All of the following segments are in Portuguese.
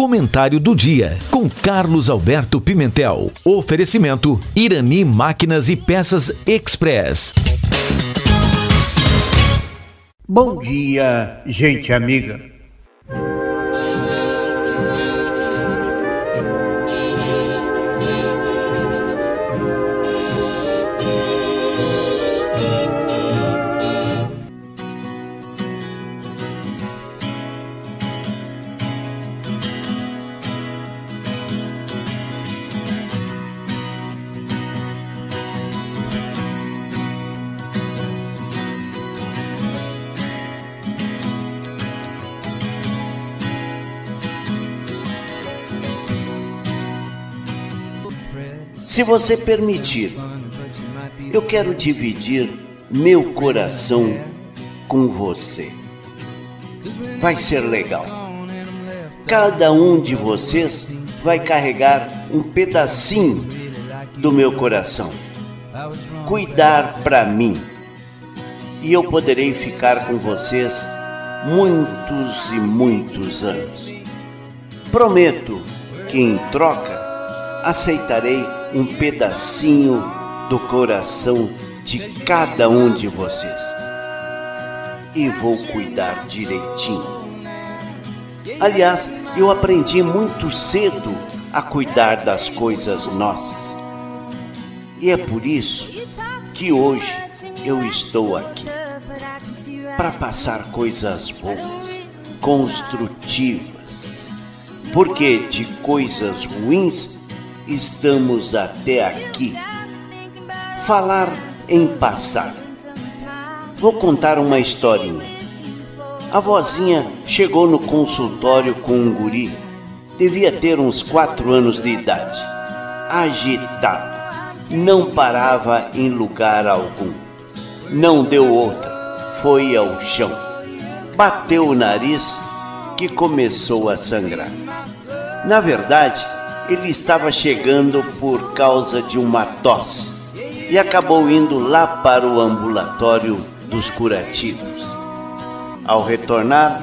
Comentário do dia com Carlos Alberto Pimentel. Oferecimento Irani Máquinas e Peças Express. Bom dia, gente amiga. Se você permitir, eu quero dividir meu coração com você. Vai ser legal. Cada um de vocês vai carregar um pedacinho do meu coração. Cuidar para mim. E eu poderei ficar com vocês muitos e muitos anos. Prometo que em troca aceitarei um pedacinho do coração de cada um de vocês e vou cuidar direitinho. Aliás, eu aprendi muito cedo a cuidar das coisas nossas. E é por isso que hoje eu estou aqui para passar coisas boas, construtivas. Porque de coisas ruins estamos até aqui. Falar em passado. Vou contar uma historinha. A vozinha chegou no consultório com um guri. Devia ter uns quatro anos de idade. Agitado. Não parava em lugar algum. Não deu outra. Foi ao chão. Bateu o nariz que começou a sangrar. Na verdade, ele estava chegando por causa de uma tosse e acabou indo lá para o ambulatório dos curativos. Ao retornar,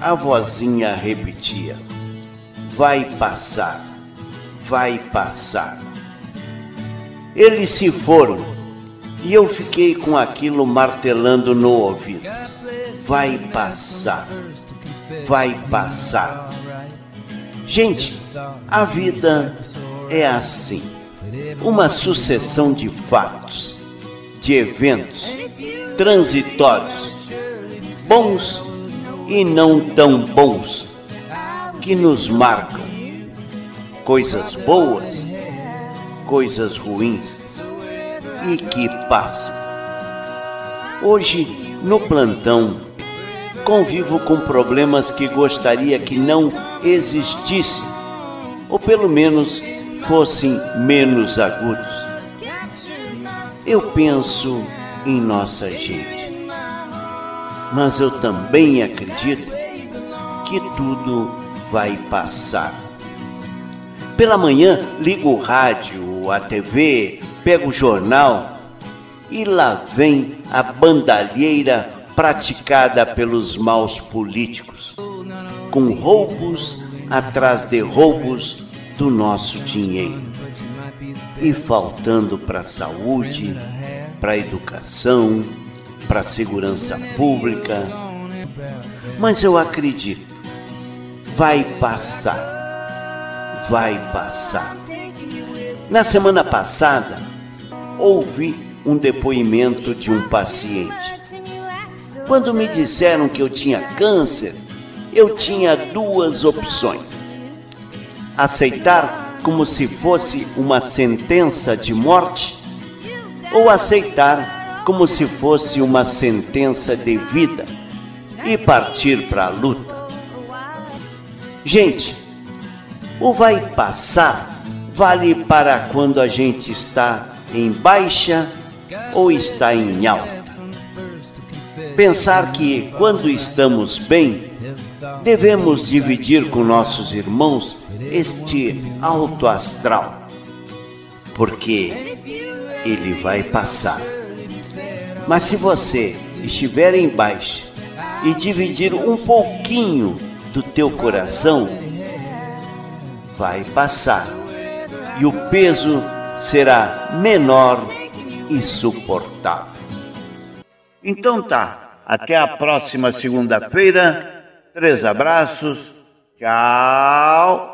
a vozinha repetia: Vai passar, vai passar. Eles se foram e eu fiquei com aquilo martelando no ouvido: Vai passar, vai passar. Gente, a vida é assim uma sucessão de fatos, de eventos transitórios, bons e não tão bons, que nos marcam. Coisas boas, coisas ruins e que passam. Hoje, no plantão, convivo com problemas que gostaria que não existissem, ou pelo menos fossem menos agudos. Eu penso em nossa gente, mas eu também acredito que tudo vai passar. Pela manhã, ligo o rádio, a TV, pego o jornal e lá vem a bandalheira praticada pelos maus políticos, com roubos atrás de roubos do nosso dinheiro e faltando para a saúde, para a educação, para a segurança pública. Mas eu acredito, vai passar, vai passar. Na semana passada, ouvi um depoimento de um paciente quando me disseram que eu tinha câncer, eu tinha duas opções: aceitar como se fosse uma sentença de morte, ou aceitar como se fosse uma sentença de vida e partir para a luta. Gente, o vai passar vale para quando a gente está em baixa ou está em alta. Pensar que, quando estamos bem, devemos dividir com nossos irmãos este alto astral, porque ele vai passar. Mas se você estiver em baixa e dividir um pouquinho do teu coração, vai passar e o peso será menor e suportável. Então tá, até a próxima segunda-feira. Três abraços. Tchau.